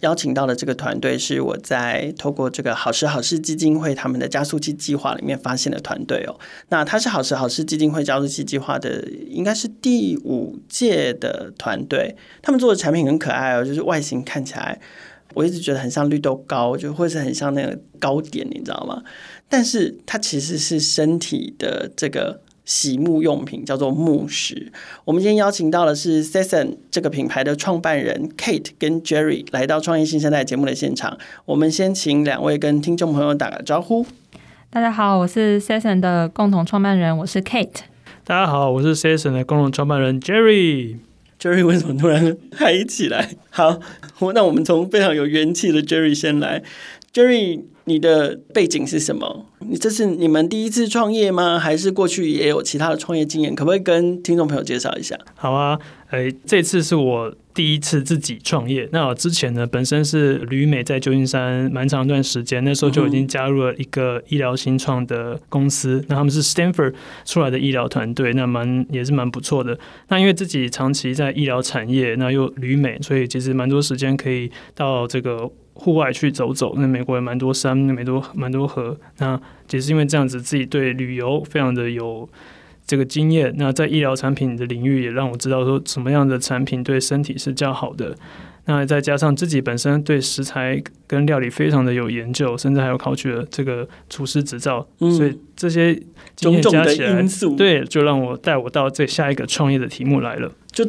邀请到的这个团队是我在透过这个好时好事基金会他们的加速器计划里面发现的团队哦。那他是好时好事基金会加速器计划的，应该是第五届的团队。他们做的产品很可爱哦，就是外形看起来，我一直觉得很像绿豆糕，就或是很像那个糕点，你知道吗？但是它其实是身体的这个。洗沐用品叫做沐石。我们今天邀请到的是 Sesson 这个品牌的创办人 Kate 跟 Jerry 来到创业新生代节目的现场。我们先请两位跟听众朋友打个招呼。大家好，我是 Sesson 的共同创办人，我是 Kate。大家好，我是 Sesson 的共同创办人 Jerry。Jerry 为什么突然嗨起来？好，那我们从非常有元气的 Jerry 先来。Jerry，你的背景是什么？你这是你们第一次创业吗？还是过去也有其他的创业经验？可不可以跟听众朋友介绍一下？好啊，哎，这次是我第一次自己创业。那我之前呢，本身是旅美在旧金山蛮长一段时间，那时候就已经加入了一个医疗新创的公司。那他们是 Stanford 出来的医疗团队，那蛮也是蛮不错的。那因为自己长期在医疗产业，那又旅美，所以其实蛮多时间可以到这个。户外去走走，那美国也蛮多山，蛮多蛮多河。那也是因为这样子，自己对旅游非常的有这个经验。那在医疗产品的领域，也让我知道说什么样的产品对身体是较好的。那再加上自己本身对食材跟料理非常的有研究，甚至还有考取了这个厨师执照。嗯，所以这些经验加起来，因素对，就让我带我到这下一个创业的题目来了，就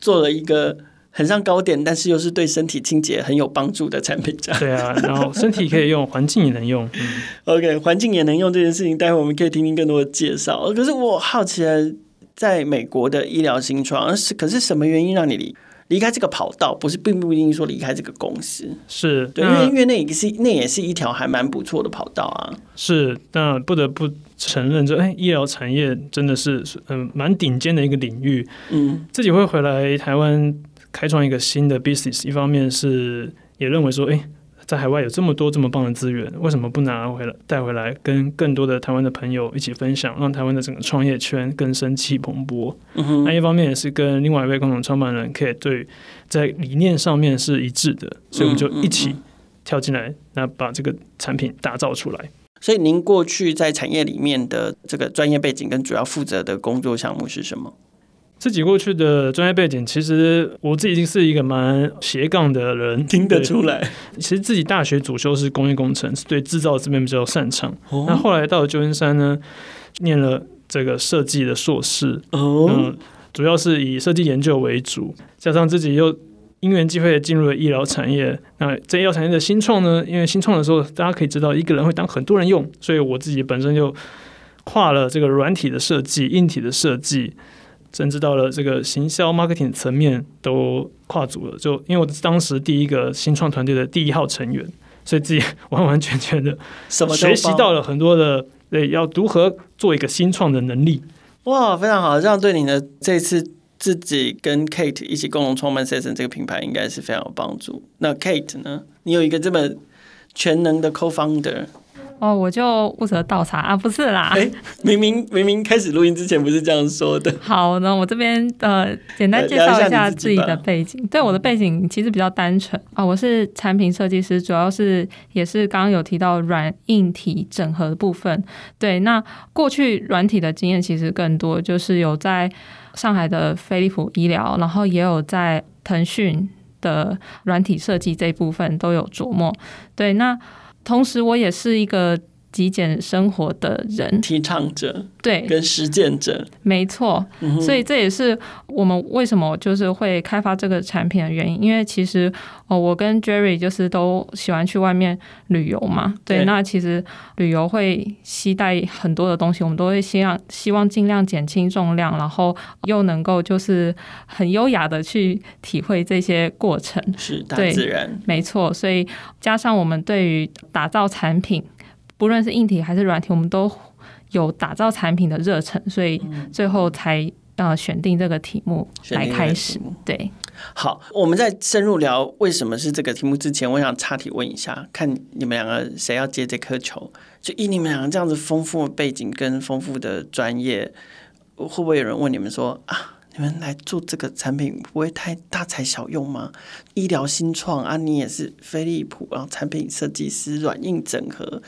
做了一个。很像糕点，但是又是对身体清洁很有帮助的产品，这样。对啊，然后身体可以用，环境也能用。嗯、OK，环境也能用这件事情，待会我们可以听听更多的介绍。可是我好奇了，在美国的医疗新创，是可是什么原因让你离离开这个跑道？不是，并不一定说离开这个公司。是对，因为因为那也是那也是一条还蛮不错的跑道啊。是，那不得不承认，这哎，医疗产业真的是嗯蛮顶尖的一个领域。嗯，自己会回来台湾。开创一个新的 business，一方面是也认为说，诶，在海外有这么多这么棒的资源，为什么不拿回来带回来，跟更多的台湾的朋友一起分享，让台湾的整个创业圈更生气蓬勃。嗯哼。那一方面也是跟另外一位共同创办人 Kate 对在理念上面是一致的，所以我们就一起跳进来，那把这个产品打造出来。所以您过去在产业里面的这个专业背景跟主要负责的工作项目是什么？自己过去的专业背景，其实我自己已经是一个蛮斜杠的人，听得出来。其实自己大学主修是工业工程，是对制造这边比较擅长。哦、那后来到了旧金山呢，念了这个设计的硕士，哦、嗯，主要是以设计研究为主，加上自己又因缘际会进入了医疗产业。那在医疗产业的新创呢，因为新创的时候，大家可以知道一个人会当很多人用，所以我自己本身就跨了这个软体的设计、硬体的设计。甚至到了这个行销 marketing 层面都跨足了，就因为我是当时第一个新创团队的第一号成员，所以自己完完全全的学习到了很多的对要如何做一个新创的能力。哇，非常好，这样对你的这次自己跟 Kate 一起共同创办 Season 这个品牌应该是非常有帮助。那 Kate 呢？你有一个这么全能的 co-founder。哦，我就负责倒茶啊，不是啦。欸、明明明明开始录音之前不是这样说的。好，那我这边呃，简单介绍一下自己的背景。对，我的背景其实比较单纯啊，我是产品设计师，主要是也是刚刚有提到软硬体整合的部分。对，那过去软体的经验其实更多，就是有在上海的飞利浦医疗，然后也有在腾讯的软体设计这一部分都有琢磨。对，那。同时，我也是一个极简生活的人，提倡者，对，跟实践者，没错。所以这也是我们为什么就是会开发这个产品的原因。因为其实哦，我跟 Jerry 就是都喜欢去外面旅游嘛，对。对，那其实旅游会携带很多的东西，我们都会希望希望尽量减轻重量，然后又能够就是很优雅的去体会这些过程，是大自然，没错。所以加上我们对于打造产品。不论是硬体还是软体，我们都有打造产品的热忱，所以最后才呃选定这个题目来开始。对，好，我们在深入聊为什么是这个题目之前，我想插题问一下，看你们两个谁要接这颗球？就以你们两个这样子丰富的背景跟丰富的专业，会不会有人问你们说啊？你们来做这个产品不会太大材小用吗？医疗新创啊，你也是飞利浦，然后产品设计师软硬整合，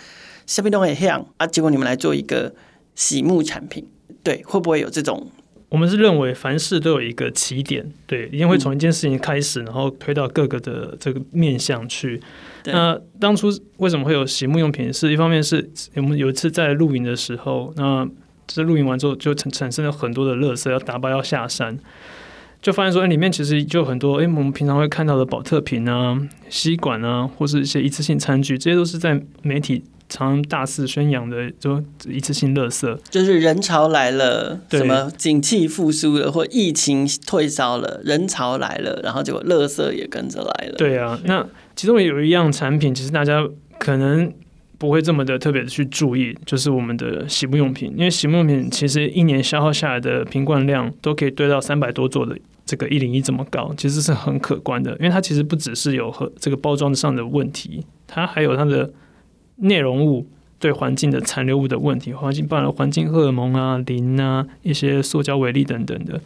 下面都很像啊。结果你们来做一个洗沐产品，对，会不会有这种？我们是认为凡事都有一个起点，对，一定会从一件事情开始，然后推到各个的这个面向去。那当初为什么会有洗沐用品？是一方面是我们有一次在露营的时候，那。这露营完之后，就产产生了很多的垃圾，要打包要下山，就发现说，哎，里面其实就很多，哎，我们平常会看到的保特瓶啊、吸管啊，或是一些一次性餐具，这些都是在媒体常常大肆宣扬的，就一次性垃圾。就是人潮来了，什么景气复苏了，或疫情退烧了，人潮来了，然后结果垃圾也跟着来了。对啊，那其中有一样产品，其实大家可能。不会这么的特别的去注意，就是我们的洗沐用品，因为洗沐用品其实一年消耗下来的瓶罐量都可以堆到三百多座的这个一零一这么高，其实是很可观的。因为它其实不只是有和这个包装上的问题，它还有它的内容物对环境的残留物的问题，环境包含了环境荷尔蒙啊、磷啊、一些塑胶微粒等等的。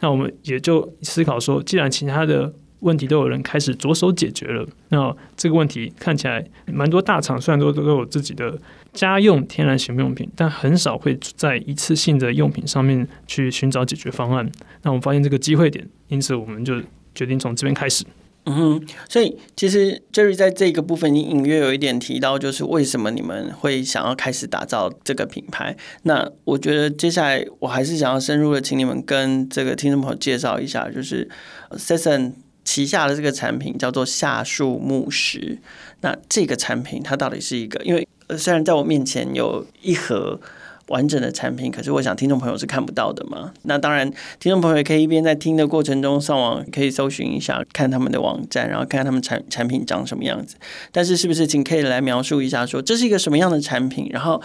那我们也就思考说，既然其他的问题都有人开始着手解决了，那这个问题看起来蛮多大厂虽然都都有自己的家用天然洗沐用品，但很少会在一次性的用品上面去寻找解决方案。那我们发现这个机会点，因此我们就决定从这边开始。嗯哼，所以其实 Jerry 在这个部分，你隐约有一点提到，就是为什么你们会想要开始打造这个品牌。那我觉得接下来我还是想要深入的，请你们跟这个听众朋友介绍一下，就是 Sesson 旗下的这个产品叫做夏树木石，那这个产品它到底是一个？因为虽然在我面前有一盒完整的产品，可是我想听众朋友是看不到的嘛。那当然，听众朋友也可以一边在听的过程中上网可以搜寻一下，看他们的网站，然后看看他们产产品长什么样子。但是是不是请可以来描述一下说，这是一个什么样的产品？然后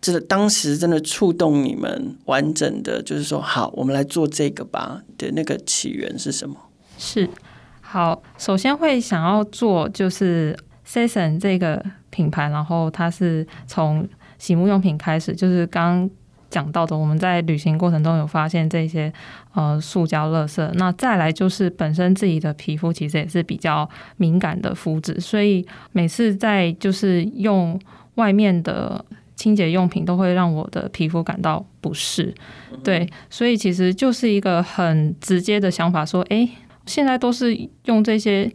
这个当时真的触动你们完整的，就是说好，我们来做这个吧的那个起源是什么？是，好，首先会想要做就是 Season 这个品牌，然后它是从洗沐用品开始，就是刚刚讲到的，我们在旅行过程中有发现这些呃塑胶垃圾，那再来就是本身自己的皮肤其实也是比较敏感的肤质，所以每次在就是用外面的清洁用品都会让我的皮肤感到不适，对，所以其实就是一个很直接的想法，说，哎。现在都是用这些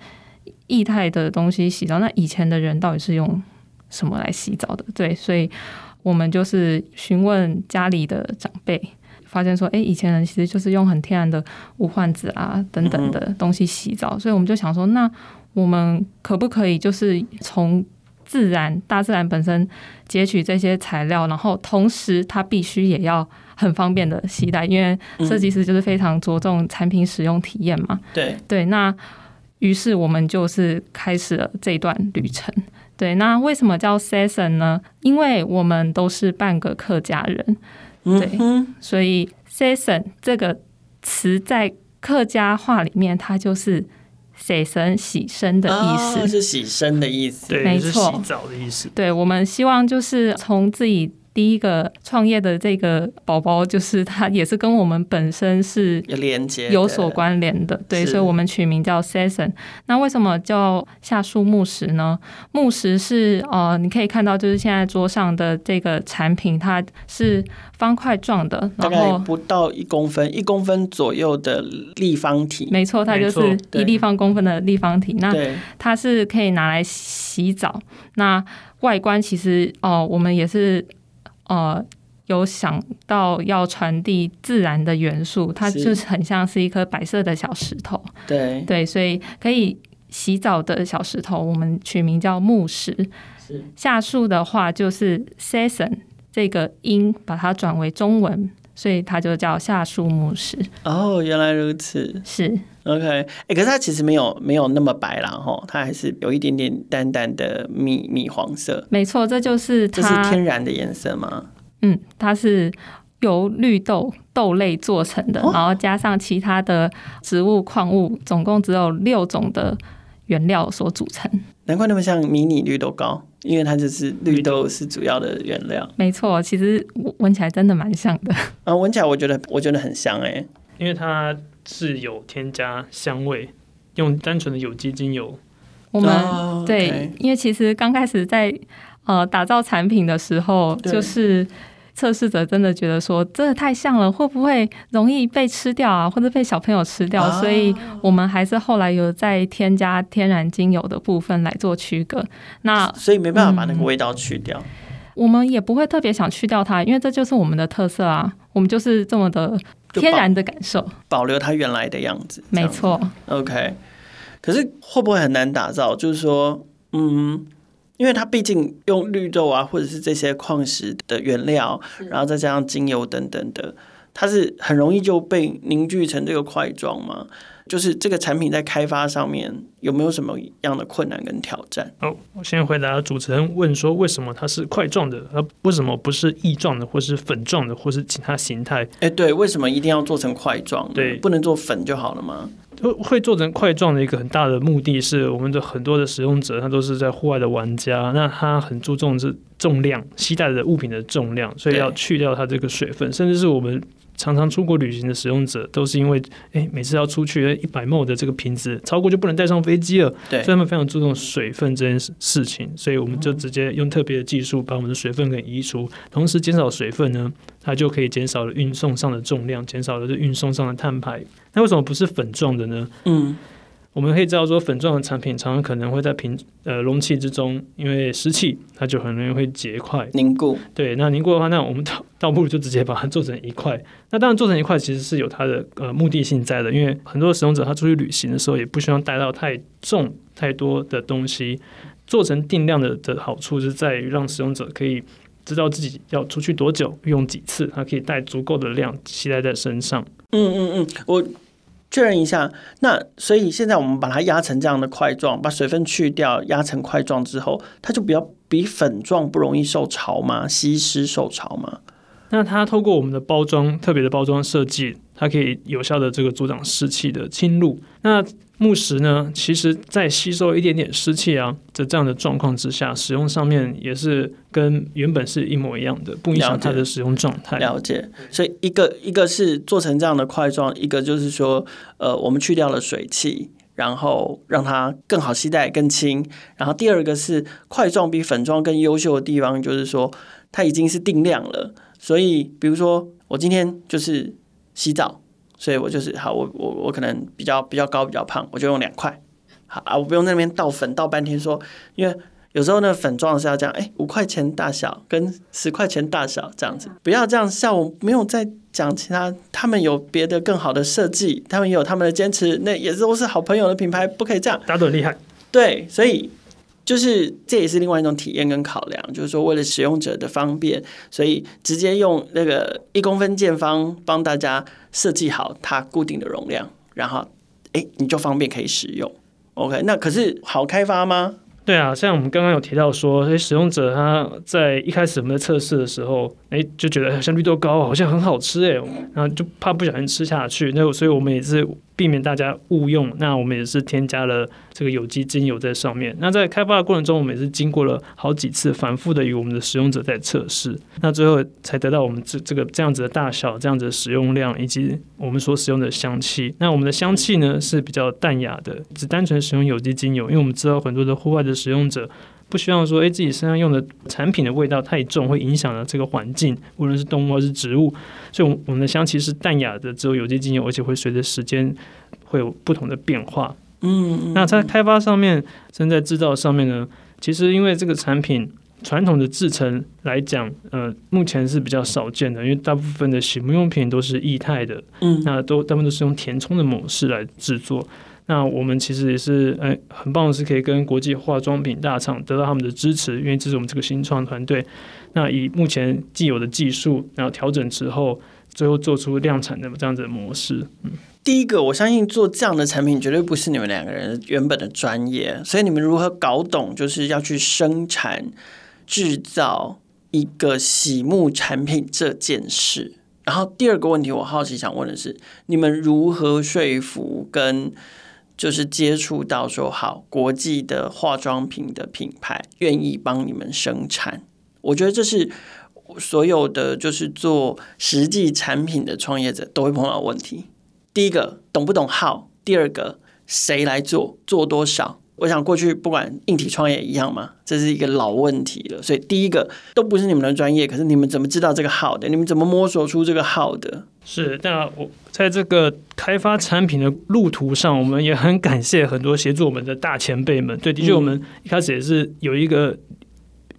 液态的东西洗澡，那以前的人到底是用什么来洗澡的？对，所以我们就是询问家里的长辈，发现说，哎，以前人其实就是用很天然的无患子啊等等的东西洗澡，所以我们就想说，那我们可不可以就是从自然、大自然本身截取这些材料，然后同时它必须也要。很方便的携带，因为设计师就是非常着重产品使用体验嘛。对对，那于是我们就是开始了这段旅程。对，那为什么叫 Sesson 呢？因为我们都是半个客家人，对，嗯、所以 Sesson 这个词在客家话里面，它就是洗身洗身的意思，哦、是洗身的意思，对，没错，是洗澡的意思。对，我们希望就是从自己。第一个创业的这个宝宝，就是他也是跟我们本身是有连接、有所关联的，对，所以我们取名叫 Season。那为什么叫夏树木石呢？木石是呃，你可以看到就是现在桌上的这个产品，它是方块状的，然后不到一公分，一公分左右的立方体。没错，它就是一立方公分的立方体。那它是可以拿来洗澡。那外观其实哦、呃，我们也是。呃，有想到要传递自然的元素，它就是很像是一颗白色的小石头。对对，所以可以洗澡的小石头，我们取名叫木石。下树的话，就是 Sesson 这个音，把它转为中文，所以它就叫夏树木石。哦，原来如此。是 OK，哎、欸，可是它其实没有没有那么白啦，哈，它还是有一点点淡淡的米米黄色。没错，这就是它这是天然的颜色吗？嗯，它是由绿豆豆类做成的，然后加上其他的植物矿物，总共只有六种的原料所组成。难怪那么像迷你绿豆糕，因为它就是绿豆是主要的原料。没错，其实闻起来真的蛮像的。啊，闻起来我觉得我觉得很香哎、欸，因为它是有添加香味，用单纯的有机精油。我们、oh, okay. 对，因为其实刚开始在呃打造产品的时候，就是测试者真的觉得说真的太像了，会不会容易被吃掉啊，或者被小朋友吃掉？Oh. 所以我们还是后来有在添加天然精油的部分来做区隔。那所以没办法把那个味道去掉。嗯、我们也不会特别想去掉它，因为这就是我们的特色啊，我们就是这么的天然的感受，保，保留它原来的样子。没错。OK。可是会不会很难打造？就是说，嗯，因为它毕竟用绿豆啊，或者是这些矿石的原料，然后再加上精油等等的，它是很容易就被凝聚成这个块状吗？就是这个产品在开发上面有没有什么样的困难跟挑战？哦，我先回答主持人问说，为什么它是块状的，而为什么不是液状的，或是粉状的，或是其他形态？哎，对，为什么一定要做成块状？对，不能做粉就好了吗？会做成块状的一个很大的目的是，我们的很多的使用者，他都是在户外的玩家，那他很注重是重量，携带的物品的重量，所以要去掉它这个水分，甚至是我们。常常出国旅行的使用者都是因为，哎，每次要出去一百 ml 的这个瓶子超过就不能带上飞机了，对，所以他们非常注重水分这件事事情，所以我们就直接用特别的技术把我们的水分给移除，同时减少水分呢，它就可以减少了运送上的重量，减少了这运送上的碳排。那为什么不是粉状的呢？嗯。我们可以知道说，粉状的产品常常可能会在瓶呃容器之中，因为湿气，它就很容易会结块凝固。对，那凝固的话，那我们倒不如就直接把它做成一块。那当然做成一块其实是有它的呃目的性在的，因为很多使用者他出去旅行的时候也不希望带到太重太多的东西。做成定量的的好处是在于让使用者可以知道自己要出去多久，用几次，他可以带足够的量携带在身上。嗯嗯嗯，我。确认一下，那所以现在我们把它压成这样的块状，把水分去掉，压成块状之后，它就比较比粉状不容易受潮吗？吸湿受潮吗？那它透过我们的包装特别的包装设计，它可以有效的这个阻挡湿气的侵入。那木石呢，其实在吸收一点点湿气啊，在这样的状况之下，使用上面也是跟原本是一模一样的，不影响它的使用状态。了解。所以一个一个是做成这样的块状，一个就是说，呃，我们去掉了水汽，然后让它更好携带、更轻。然后第二个是块状比粉状更优秀的地方，就是说它已经是定量了。所以，比如说我今天就是洗澡。所以我就是好，我我我可能比较比较高比较胖，我就用两块，好啊，我不用在那边倒粉倒半天说，因为有时候那个粉状是要这样，哎，五块钱大小跟十块钱大小这样子，不要这样。像我没有在讲其他，他们有别的更好的设计，他们也有他们的坚持，那也都是好朋友的品牌，不可以这样。大家都很厉害，对，所以。就是这也是另外一种体验跟考量，就是说为了使用者的方便，所以直接用那个一公分见方帮大家设计好它固定的容量，然后哎你就方便可以使用。OK，那可是好开发吗？对啊，像我们刚刚有提到说，诶，使用者他在一开始我们在测试的时候，诶，就觉得像绿豆糕好像很好吃诶，然后就怕不小心吃下去，那所以我们也是。避免大家误用，那我们也是添加了这个有机精油在上面。那在开发的过程中，我们也是经过了好几次反复的与我们的使用者在测试，那最后才得到我们这这个这样子的大小、这样子的使用量以及我们所使用的香气。那我们的香气呢是比较淡雅的，只单纯使用有机精油，因为我们知道很多的户外的使用者。不希望说，哎，自己身上用的产品的味道太重，会影响了这个环境，无论是动物还是植物。所以，我们的香气是淡雅的，只有有机精油，而且会随着时间会有不同的变化。嗯，那在开发上面，正在制造上面呢，其实因为这个产品传统的制成来讲，呃，目前是比较少见的，因为大部分的洗沐用品都是液态的，嗯，那都大部分都是用填充的模式来制作。那我们其实也是，哎，很棒的是可以跟国际化妆品大厂得到他们的支持，因为这是我们这个新创团队。那以目前既有的技术，然后调整之后，最后做出量产的这样子的模式。嗯，第一个，我相信做这样的产品绝对不是你们两个人原本的专业，所以你们如何搞懂就是要去生产制造一个洗沐产品这件事？然后第二个问题，我好奇想问的是，你们如何说服跟就是接触到说好国际的化妆品的品牌愿意帮你们生产？我觉得这是所有的就是做实际产品的创业者都会碰到问题。第一个懂不懂号第二个谁来做？做多少？我想过去不管硬体创业一样嘛，这是一个老问题了。所以第一个都不是你们的专业，可是你们怎么知道这个好的？你们怎么摸索出这个好的？是，那我在这个开发产品的路途上，我们也很感谢很多协助我们的大前辈们。对，的确，我们一开始也是有一个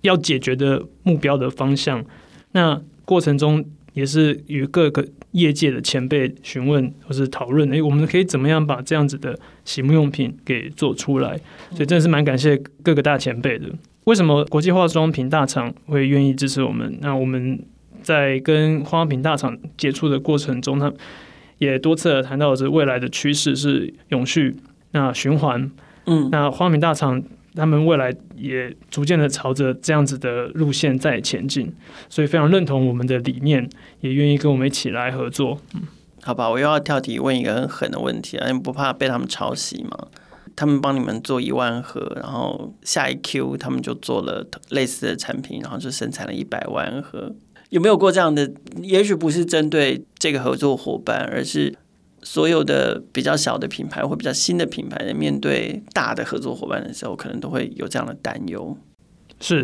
要解决的目标的方向。那过程中也是与各个业界的前辈询问或是讨论，诶，我们可以怎么样把这样子的洗沐用品给做出来？所以真的是蛮感谢各个大前辈的。为什么国际化妆品大厂会愿意支持我们？那我们在跟化妆品大厂接触的过程中，他也多次谈到这未来的趋势是永续、那循环。嗯，那化妆品大厂。他们未来也逐渐的朝着这样子的路线在前进，所以非常认同我们的理念，也愿意跟我们一起来合作。好吧，我又要跳题问一个很狠的问题啊，你不怕被他们抄袭吗？他们帮你们做一万盒，然后下一 Q 他们就做了类似的产品，然后就生产了一百万盒，有没有过这样的？也许不是针对这个合作伙伴，而是。所有的比较小的品牌或比较新的品牌，在面对大的合作伙伴的时候，可能都会有这样的担忧。是，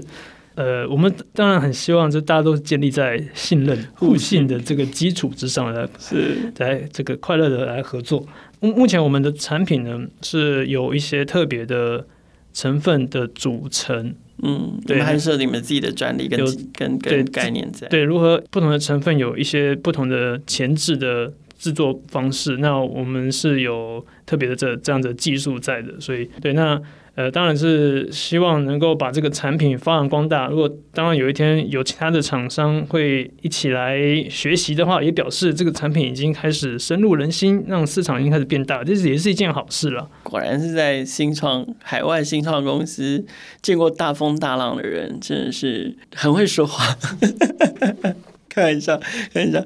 呃，我们当然很希望，就大家都是建立在信任、互信的这个基础之上来，是来这个快乐的来合作。目目前我们的产品呢，是有一些特别的成分的组成。嗯，对，还是有你们自己的专利跟跟跟概念在。对，如何不同的成分有一些不同的前置的。制作方式，那我们是有特别的这这样的技术在的，所以对，那呃当然是希望能够把这个产品发扬光大。如果当然有一天有其他的厂商会一起来学习的话，也表示这个产品已经开始深入人心，让市场已经开始变大，这是也是一件好事了。果然是在新创海外新创公司见过大风大浪的人，真的是很会说话。开玩笑，开玩笑。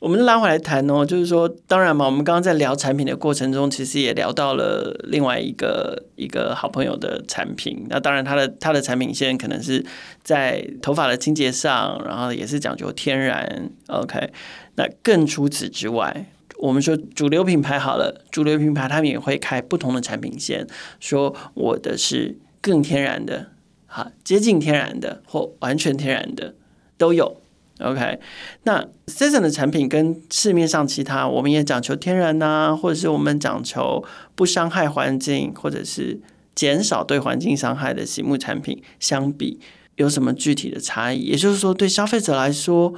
我们拉回来谈哦，就是说，当然嘛，我们刚刚在聊产品的过程中，其实也聊到了另外一个一个好朋友的产品。那当然，他的他的产品线可能是在头发的清洁上，然后也是讲究天然。OK，那更除此之外，我们说主流品牌好了，主流品牌他们也会开不同的产品线，说我的是更天然的，哈，接近天然的或完全天然的都有。OK，那 Season 的产品跟市面上其他我们也讲求天然呐、或者是我们讲求不伤害环境，或者是减少对环境伤害的洗沐产品相比，有什么具体的差异？也就是说，对消费者来说，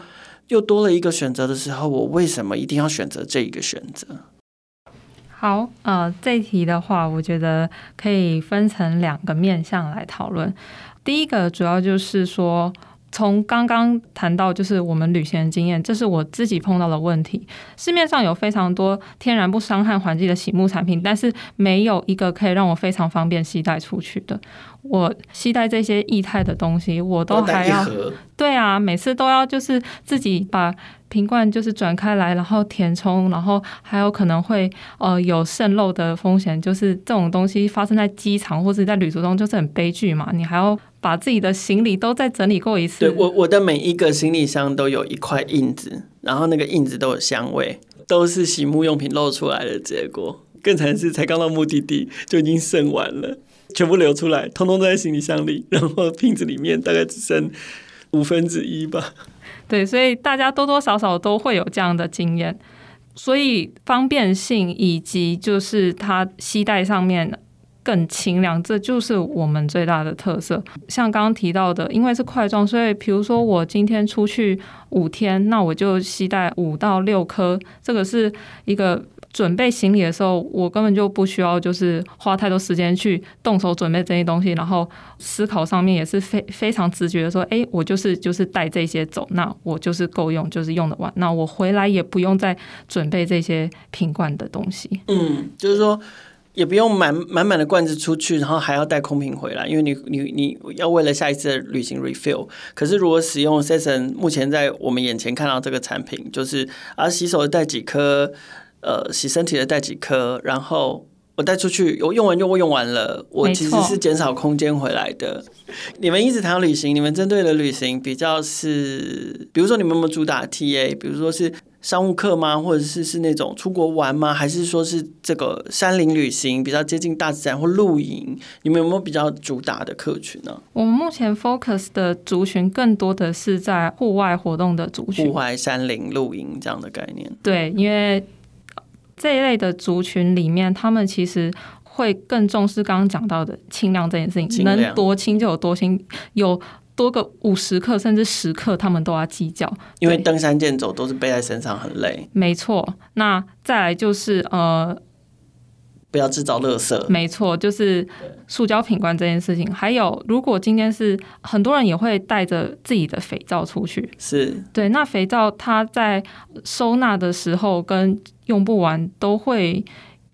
又多了一个选择的时候，我为什么一定要选择这一个选择？好，呃，这一题的话，我觉得可以分成两个面向来讨论。第一个主要就是说。从刚刚谈到，就是我们旅行的经验，这是我自己碰到的问题。市面上有非常多天然不伤害环境的洗沐产品，但是没有一个可以让我非常方便携带出去的。我携带这些液态的东西，我都还要，对啊，每次都要就是自己把瓶罐就是转开来，然后填充，然后还有可能会呃有渗漏的风险。就是这种东西发生在机场或者在旅途中，就是很悲剧嘛。你还要。把自己的行李都再整理过一次。对，我，我的每一个行李箱都有一块印子，然后那个印子都有香味，都是洗沐用品漏出来的结果。更惨是，才刚到目的地就已经剩完了，全部流出来，通通都在行李箱里，然后瓶子里面大概只剩五分之一吧。对，所以大家多多少少都会有这样的经验，所以方便性以及就是它吸带上面。更清凉，这就是我们最大的特色。像刚刚提到的，因为是块状，所以比如说我今天出去五天，那我就吸带五到六颗。这个是一个准备行李的时候，我根本就不需要就是花太多时间去动手准备这些东西，然后思考上面也是非非常直觉的说，哎，我就是就是带这些走，那我就是够用，就是用得完。那我回来也不用再准备这些瓶罐的东西。嗯，就是说。也不用满满满的罐子出去，然后还要带空瓶回来，因为你你你要为了下一次的旅行 refill。可是如果使用 s e s s o n 目前在我们眼前看到这个产品，就是啊，洗手带几颗，呃，洗身体的带几颗，然后我带出去，我用完就用完了，我其实是减少空间回来的。你们一直谈旅行，你们针对的旅行比较是，比如说你们有没有主打 TA，比如说是。商务客吗？或者是是那种出国玩吗？还是说是这个山林旅行比较接近大自然或露营？你们有没有比较主打的客群呢？我们目前 focus 的族群更多的是在户外活动的族群，户外山林露营这样的概念。对，因为这一类的族群里面，他们其实会更重视刚刚讲到的轻量这件事情，能多轻就有多轻，有。多个五十克甚至十克，他们都要计较，因为登山健走都是背在身上很累。没错，那再来就是呃，不要制造垃圾。没错，就是塑胶品罐这件事情。还有，如果今天是很多人也会带着自己的肥皂出去，是对。那肥皂它在收纳的时候跟用不完都会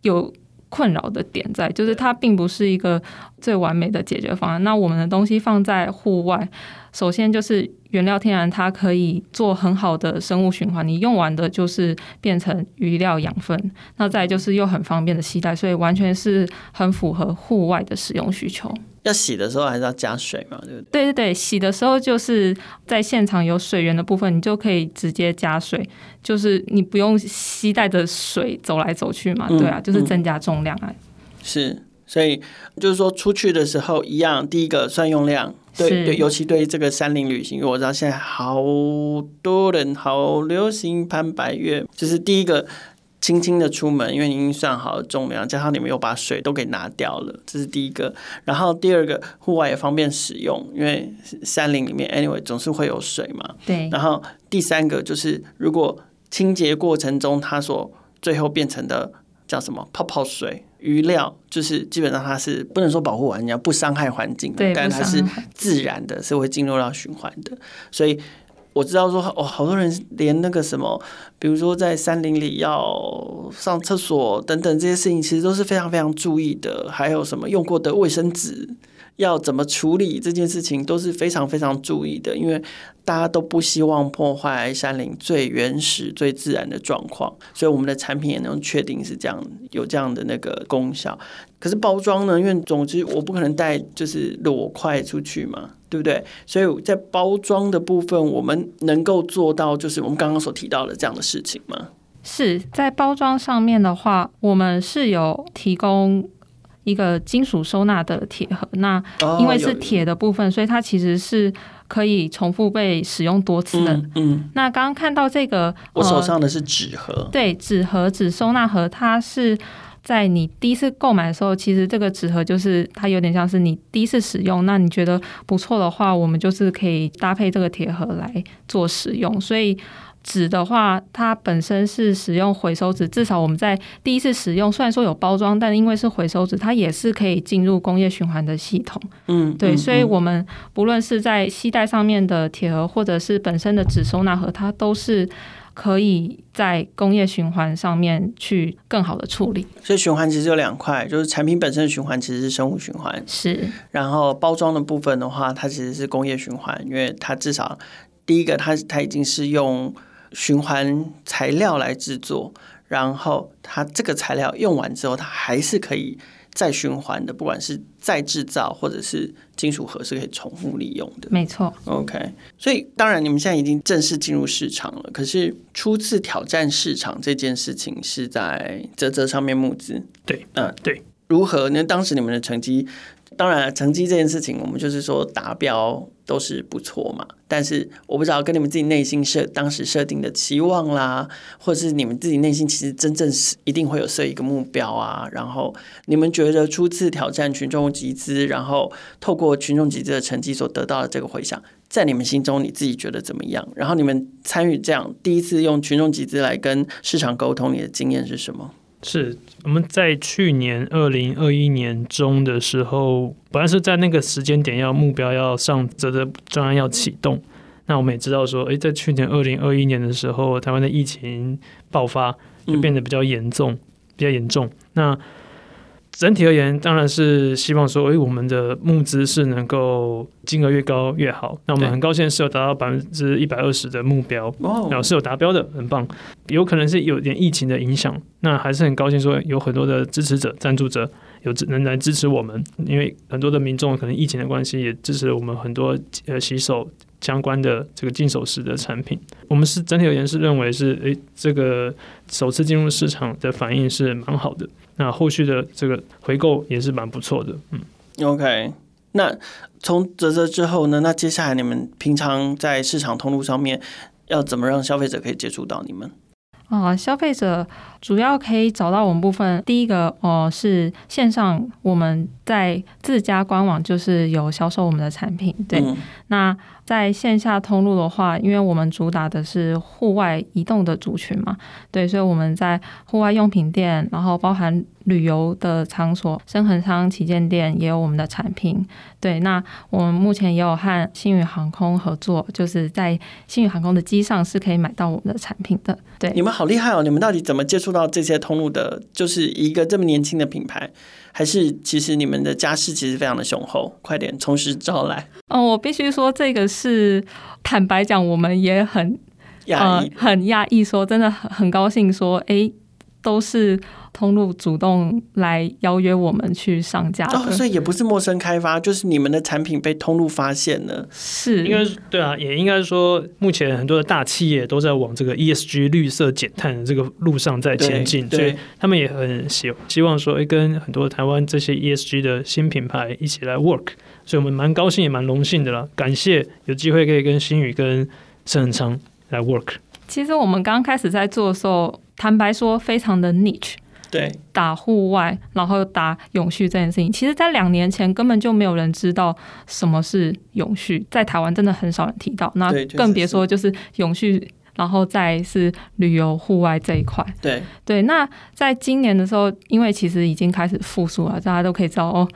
有。困扰的点在，就是它并不是一个最完美的解决方案。那我们的东西放在户外，首先就是原料天然，它可以做很好的生物循环，你用完的就是变成余料养分。那再就是又很方便的携带，所以完全是很符合户外的使用需求。要洗的时候还是要加水嘛？对不对？对对对，洗的时候就是在现场有水源的部分，你就可以直接加水，就是你不用携带着水走来走去嘛。对啊，嗯、就是增加重量啊、嗯。是，所以就是说出去的时候一样，第一个算用量，对对，尤其对这个山林旅行，因为我知道现在好多人好流行攀白月，就是第一个。轻轻的出门，因为你已经算好了重量，加上你们又把水都给拿掉了，这是第一个。然后第二个，户外也方便使用，因为山林里面 anyway 总是会有水嘛。对。然后第三个就是，如果清洁过程中它所最后变成的叫什么泡泡水余料，就是基本上它是不能说保护完，你要不伤害环境的，但它是自然的，是会进入到循环的，所以。我知道说哦，好多人连那个什么，比如说在山林里要上厕所等等这些事情，其实都是非常非常注意的。还有什么用过的卫生纸要怎么处理这件事情，都是非常非常注意的，因为大家都不希望破坏山林最原始、最自然的状况，所以我们的产品也能确定是这样，有这样的那个功效。可是包装呢？因为总之我不可能带就是裸块出去嘛。对不对？所以在包装的部分，我们能够做到，就是我们刚刚所提到的这样的事情吗？是在包装上面的话，我们是有提供一个金属收纳的铁盒。那因为是铁的部分，所以它其实是可以重复被使用多次的。嗯。嗯，那刚刚看到这个，我手上的是纸盒。对，纸盒纸收纳盒，它是。在你第一次购买的时候，其实这个纸盒就是它有点像是你第一次使用，那你觉得不错的话，我们就是可以搭配这个铁盒来做使用。所以纸的话，它本身是使用回收纸，至少我们在第一次使用，虽然说有包装，但因为是回收纸，它也是可以进入工业循环的系统。嗯，对，所以我们不论是在吸带上面的铁盒，或者是本身的纸收纳盒，它都是。可以在工业循环上面去更好的处理，所以循环其实有两块，就是产品本身的循环其实是生物循环，是。然后包装的部分的话，它其实是工业循环，因为它至少第一个它它已经是用循环材料来制作，然后它这个材料用完之后，它还是可以。再循环的，不管是再制造或者是金属盒，是可以重复利用的。没错。OK，所以当然你们现在已经正式进入市场了。可是初次挑战市场这件事情是在泽泽上面募资。对，嗯、呃，对。如何？那当时你们的成绩？当然，成绩这件事情，我们就是说达标都是不错嘛。但是我不知道跟你们自己内心设当时设定的期望啦，或者是你们自己内心其实真正是一定会有设一个目标啊。然后你们觉得初次挑战群众集资，然后透过群众集资的成绩所得到的这个回响，在你们心中你自己觉得怎么样？然后你们参与这样第一次用群众集资来跟市场沟通，你的经验是什么？是我们在去年二零二一年中的时候，本来是在那个时间点要目标要上啧啧专案要启动。那我们也知道说，诶，在去年二零二一年的时候，台湾的疫情爆发就变得比较严重，比较严重。那整体而言，当然是希望说，哎，我们的募资是能够金额越高越好。那我们很高兴是有达到百分之一百二十的目标，然后是有达标的，很棒。有可能是有点疫情的影响，那还是很高兴说有很多的支持者、赞助者有能来支持我们，因为很多的民众可能疫情的关系也支持了我们很多呃洗手相关的这个净手饰的产品。我们是整体而言是认为是，诶，这个首次进入市场的反应是蛮好的。那后续的这个回购也是蛮不错的，嗯，OK。那从啧啧之后呢？那接下来你们平常在市场通路上面要怎么让消费者可以接触到你们？啊，消费者主要可以找到我们部分，第一个哦、呃、是线上，我们在自家官网就是有销售我们的产品，对，嗯、那。在线下通路的话，因为我们主打的是户外移动的族群嘛，对，所以我们在户外用品店，然后包含旅游的场所、深恒昌旗舰店也有我们的产品。对，那我们目前也有和星宇航空合作，就是在星宇航空的机上是可以买到我们的产品的。对，你们好厉害哦！你们到底怎么接触到这些通路的？就是一个这么年轻的品牌。还是其实你们的家世其实非常的雄厚，快点从实招来。嗯，我必须说这个是坦白讲，我们也很讶异、呃，很讶异，说真的很很高兴说，哎、欸，都是。通路主动来邀约我们去上架，哦，所以也不是陌生开发，就是你们的产品被通路发现了。是，应该对啊，也应该说，目前很多的大企业都在往这个 ESG 绿色减碳的这个路上在前进，所以他们也很希希望说，跟很多台湾这些 ESG 的新品牌一起来 work，所以我们蛮高兴也蛮荣幸的啦，感谢有机会可以跟新宇跟盛恒昌来 work。其实我们刚开始在做的时候，坦白说，非常的 niche。对，打户外，然后打永续这件事情，其实，在两年前根本就没有人知道什么是永续，在台湾真的很少人提到，那更别说就是永续，然后再是旅游户外这一块。对对，那在今年的时候，因为其实已经开始复苏了，大家都可以知道哦。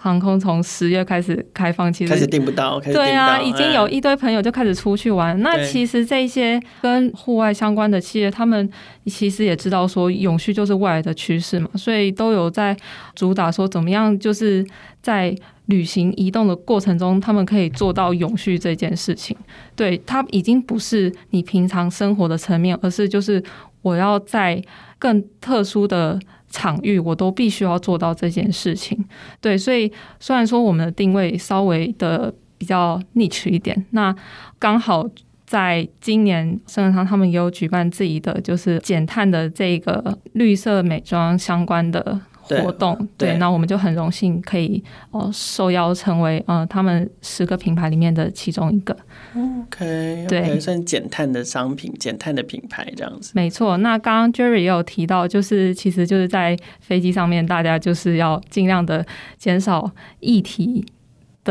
航空从十月开始开放，其实开始订不到，对啊，已经有一堆朋友就开始出去玩。那其实这些跟户外相关的企业，他们其实也知道说永续就是未来的趋势嘛，所以都有在主打说怎么样，就是在旅行移动的过程中，他们可以做到永续这件事情。对，它已经不是你平常生活的层面，而是就是我要在更特殊的。场域我都必须要做到这件事情，对，所以虽然说我们的定位稍微的比较 niche 一点，那刚好在今年生日堂他们也有举办自己的就是减碳的这个绿色美妆相关的。活动对，对，那我们就很荣幸可以哦受邀成为呃他们十个品牌里面的其中一个。OK，对算减碳的商品、减碳的品牌这样子。没错，那刚刚 Jerry 也有提到，就是其实就是在飞机上面，大家就是要尽量的减少液体。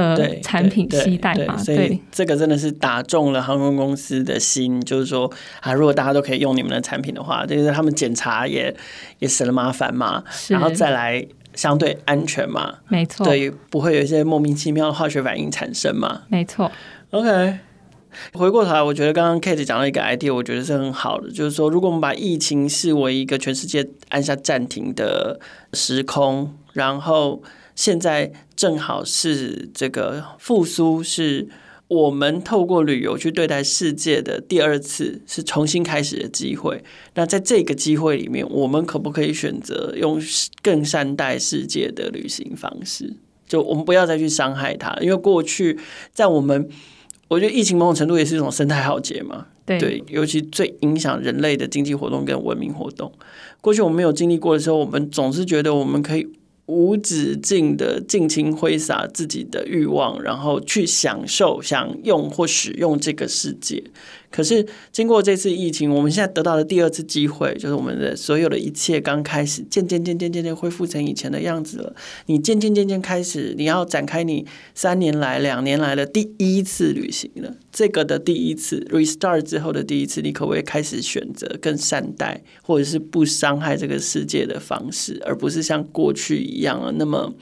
的产品期待嘛，所以这个真的是打中了航空公司的心，就是说啊，如果大家都可以用你们的产品的话，就是他们检查也也省了麻烦嘛，然后再来相对安全嘛，没错，对，不会有一些莫名其妙的化学反应产生嘛，没错。OK，回过头来，我觉得刚刚 Kate 讲到一个 idea，我觉得是很好的，就是说，如果我们把疫情视为一个全世界按下暂停的时空，然后。现在正好是这个复苏，是我们透过旅游去对待世界的第二次，是重新开始的机会。那在这个机会里面，我们可不可以选择用更善待世界的旅行方式？就我们不要再去伤害它，因为过去在我们，我觉得疫情某种程度也是一种生态浩劫嘛。对，对，尤其最影响人类的经济活动跟文明活动。过去我们没有经历过的时候，我们总是觉得我们可以。无止境的尽情挥洒自己的欲望，然后去享受、享用或使用这个世界。可是，经过这次疫情，我们现在得到的第二次机会，就是我们的所有的一切刚开始渐渐渐渐渐渐恢复成以前的样子了。你渐渐渐渐开始，你要展开你三年来、两年来的第一次旅行了。这个的第一次 restart 之后的第一次，你可不可以开始选择更善待，或者是不伤害这个世界的方式，而不是像过去一样啊那么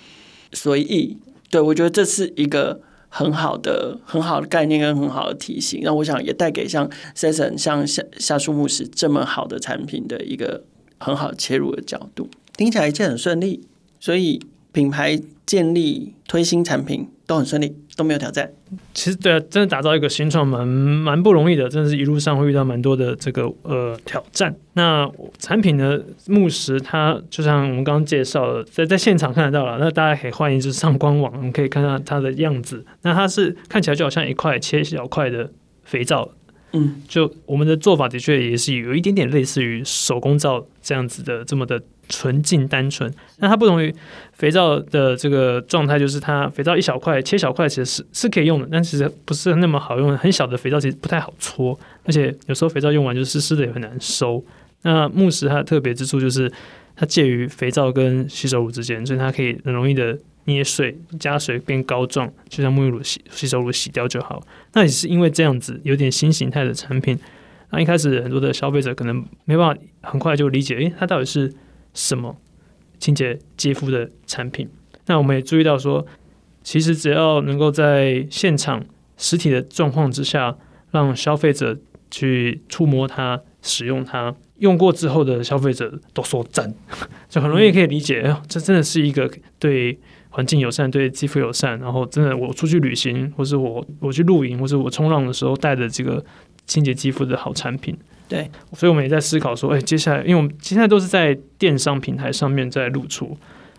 随意？对，我觉得这是一个。很好的、很好的概念跟很好的提醒，那我想也带给像 Session、像夏夏树木时这么好的产品的一个很好切入的角度。听起来一切很顺利，所以品牌建立、推新产品都很顺利，都没有挑战。其实对啊，真的打造一个新创蛮蛮不容易的，真的是一路上会遇到蛮多的这个呃挑战。那产品的，木石它就像我们刚刚介绍的，在在现场看得到了，那大家可以欢迎就是上官网，我们可以看到它的样子。那它是看起来就好像一块切小块的肥皂。嗯，就我们的做法的确也是有一点点类似于手工皂这样子的，这么的纯净单纯。那它不同于肥皂的这个状态，就是它肥皂一小块切小块其实是是可以用的，但其实不是那么好用。很小的肥皂其实不太好搓，而且有时候肥皂用完就湿湿的也很难收。那木石它的特别之处就是它介于肥皂跟洗手乳之间，所以它可以很容易的。捏碎，加水变膏状，就像沐浴乳洗洗手乳洗掉就好。那也是因为这样子有点新形态的产品。那一开始很多的消费者可能没办法很快就理解，诶，它到底是什么清洁肌肤的产品？那我们也注意到说，其实只要能够在现场实体的状况之下，让消费者去触摸它、使用它，用过之后的消费者都说赞，就很容易可以理解，哎，这真的是一个对。环境友善，对肌肤友善，然后真的，我出去旅行，或是我我去露营，或是我冲浪的时候带的这个清洁肌肤的好产品。对，所以我们也在思考说，哎，接下来，因为我们现在都是在电商平台上面在露出，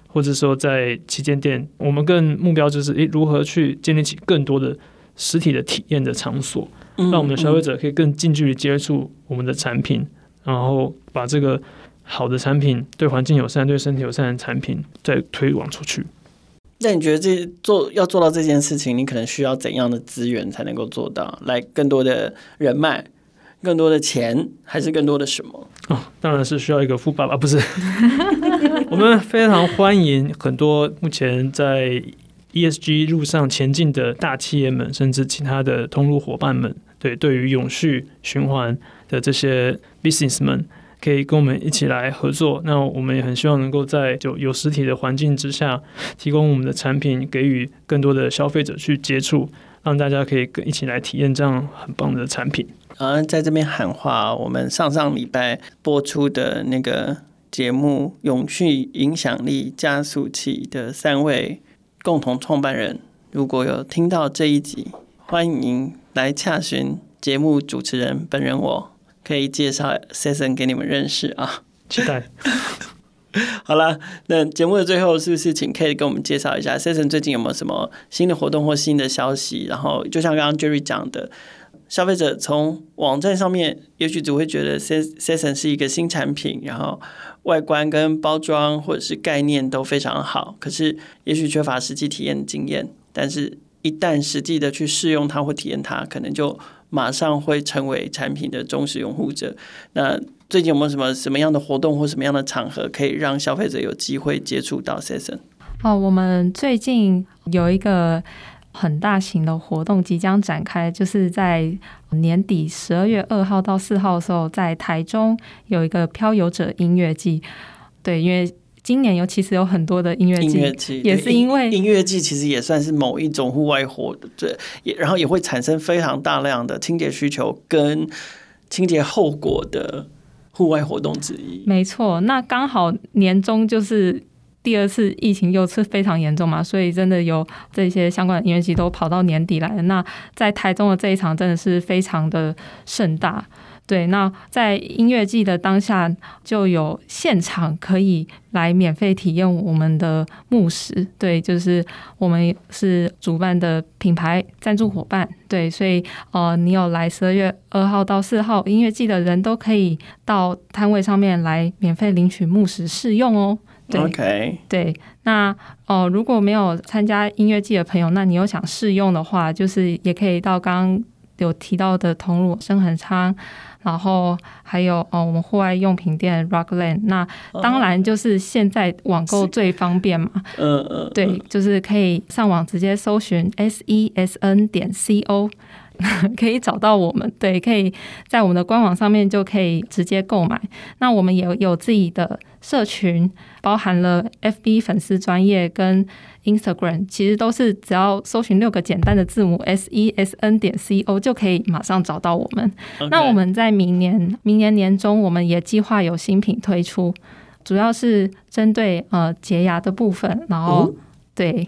或者说在旗舰店，我们更目标就是，哎，如何去建立起更多的实体的体验的场所，让我们的消费者可以更近距离接触我们的产品，然后把这个好的产品，对环境友善、对身体友善的产品再推广出去。那你觉得这做要做到这件事情，你可能需要怎样的资源才能够做到？来，更多的人脉，更多的钱，还是更多的什么？哦，当然是需要一个富爸爸，不是？我们非常欢迎很多目前在 ESG 路上前进的大企业们，甚至其他的通路伙伴们，对，对于永续循环的这些 business 们。可以跟我们一起来合作，那我们也很希望能够在就有实体的环境之下，提供我们的产品，给予更多的消费者去接触，让大家可以跟一起来体验这样很棒的产品。啊，在这边喊话，我们上上礼拜播出的那个节目《永续影响力加速器》的三位共同创办人，如果有听到这一集，欢迎来洽询节目主持人本人我。可以介绍 Session 给你们认识啊，期待。好了，那节目的最后是不是请 Kate 跟我们介绍一下 Session 最近有没有什么新的活动或新的消息？然后就像刚刚 Jerry 讲的，消费者从网站上面也许只会觉得 Session 是一个新产品，然后外观跟包装或者是概念都非常好，可是也许缺乏实际体验经验。但是一旦实际的去试用它或体验它，可能就马上会成为产品的忠实拥护者。那最近有没有什么什么样的活动或什么样的场合，可以让消费者有机会接触到先生哦，我们最近有一个很大型的活动即将展开，就是在年底十二月二号到四号的时候，在台中有一个漂游者音乐季。对，因为今年有其实有很多的音乐季，音乐季也是因为音乐季其实也算是某一种户外活动，对，也然后也会产生非常大量的清洁需求跟清洁后果的户外活动之一。没错，那刚好年终就是第二次疫情又是非常严重嘛，所以真的有这些相关的音乐季都跑到年底来了。那在台中的这一场真的是非常的盛大。对，那在音乐季的当下，就有现场可以来免费体验我们的木石。对，就是我们是主办的品牌赞助伙伴。对，所以呃，你有来十二月二号到四号音乐季的人都可以到摊位上面来免费领取木石试用哦。对，OK，对，那哦、呃，如果没有参加音乐季的朋友，那你有想试用的话，就是也可以到刚刚有提到的桐庐生恒昌。然后还有哦，我们户外用品店 Rockland，那当然就是现在网购最方便嘛。嗯嗯，对，就是可以上网直接搜寻 S E S N 点 C O，可以找到我们。对，可以在我们的官网上面就可以直接购买。那我们也有自己的社群，包含了 F B 粉丝专业跟。Instagram 其实都是只要搜寻六个简单的字母 S E S N 点 C O 就可以马上找到我们。那我们在明年明年年中，我们也计划有新品推出。主要是针对呃洁牙的部分，然后、嗯、对，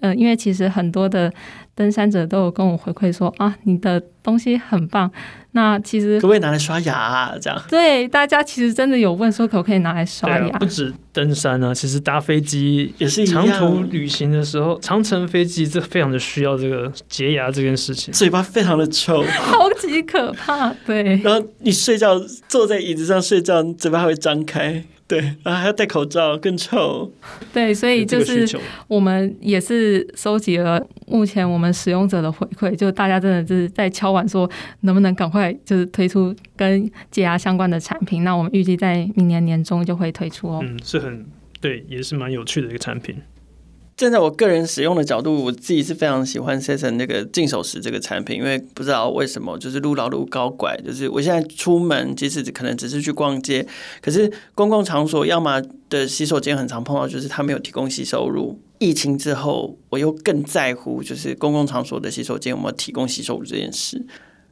呃，因为其实很多的登山者都有跟我回馈说啊，你的东西很棒。那其实可不可以拿来刷牙啊？这样对，大家其实真的有问说可不可以拿来刷牙？啊、不止登山啊，其实搭飞机也是长途旅行的时候，长程飞机这非常的需要这个洁牙这件事情。嘴巴非常的臭，超级可怕。对，然后你睡觉坐在椅子上睡觉，嘴巴还会张开。对，然后还要戴口罩，更臭。对，所以就是我们也是收集了目前我们使用者的回馈，就大家真的就是在敲碗说，能不能赶快就是推出跟解压相关的产品。那我们预计在明年年中就会推出哦。嗯，是很对，也是蛮有趣的一个产品。站在我个人使用的角度，我自己是非常喜欢 Sesson 那个净手石这个产品，因为不知道为什么，就是路老路高拐，就是我现在出门，即使可能只是去逛街，可是公共场所要么的洗手间很常碰到，就是他没有提供洗手乳。疫情之后，我又更在乎，就是公共场所的洗手间有没有提供洗手乳这件事。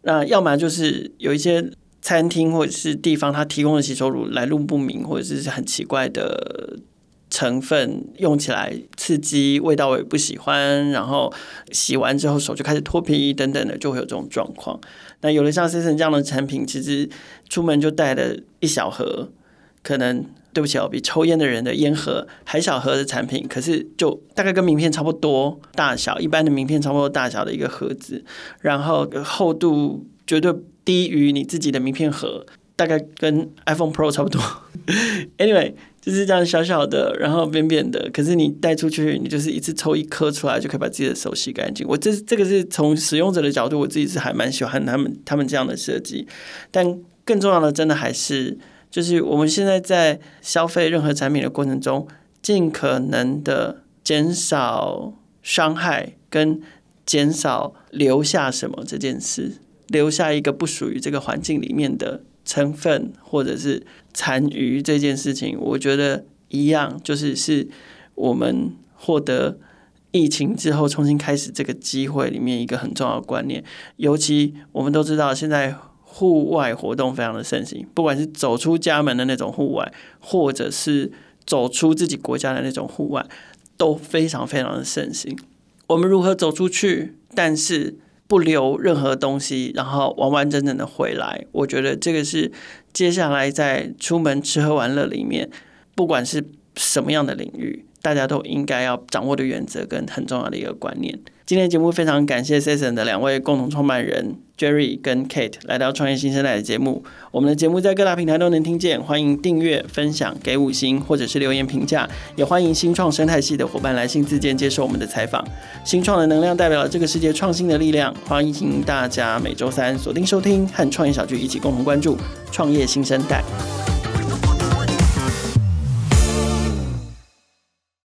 那要么就是有一些餐厅或者是地方，他提供的洗手乳来路不明，或者是很奇怪的。成分用起来刺激，味道我也不喜欢。然后洗完之后手就开始脱皮等等的，就会有这种状况。那有了像 Sesson 这样的产品，其实出门就带了一小盒，可能对不起哦，比抽烟的人的烟盒还小盒的产品，可是就大概跟名片差不多大小，一般的名片差不多大小的一个盒子，然后厚度绝对低于你自己的名片盒，大概跟 iPhone Pro 差不多。Anyway。就是这样小小的，然后扁扁的，可是你带出去，你就是一次抽一颗出来，就可以把自己的手洗干净。我这这个是从使用者的角度，我自己是还蛮喜欢他们他们这样的设计。但更重要的，真的还是就是我们现在在消费任何产品的过程中，尽可能的减少伤害跟减少留下什么这件事，留下一个不属于这个环境里面的成分或者是残余这件事情，我觉得一样，就是是我们获得疫情之后重新开始这个机会里面一个很重要的观念。尤其我们都知道，现在户外活动非常的盛行，不管是走出家门的那种户外，或者是走出自己国家的那种户外，都非常非常的盛行。我们如何走出去？但是。不留任何东西，然后完完整整的回来。我觉得这个是接下来在出门吃喝玩乐里面，不管是什么样的领域，大家都应该要掌握的原则跟很重要的一个观念。今天节目非常感谢 Sesson 的两位共同创办人 Jerry 跟 Kate 来到创业新生代的节目。我们的节目在各大平台都能听见，欢迎订阅、分享、给五星或者是留言评价，也欢迎新创生态系的伙伴来信自荐接受我们的采访。新创的能量代表了这个世界创新的力量，欢迎大家每周三锁定收听，和创业小聚一起共同关注创业新生代。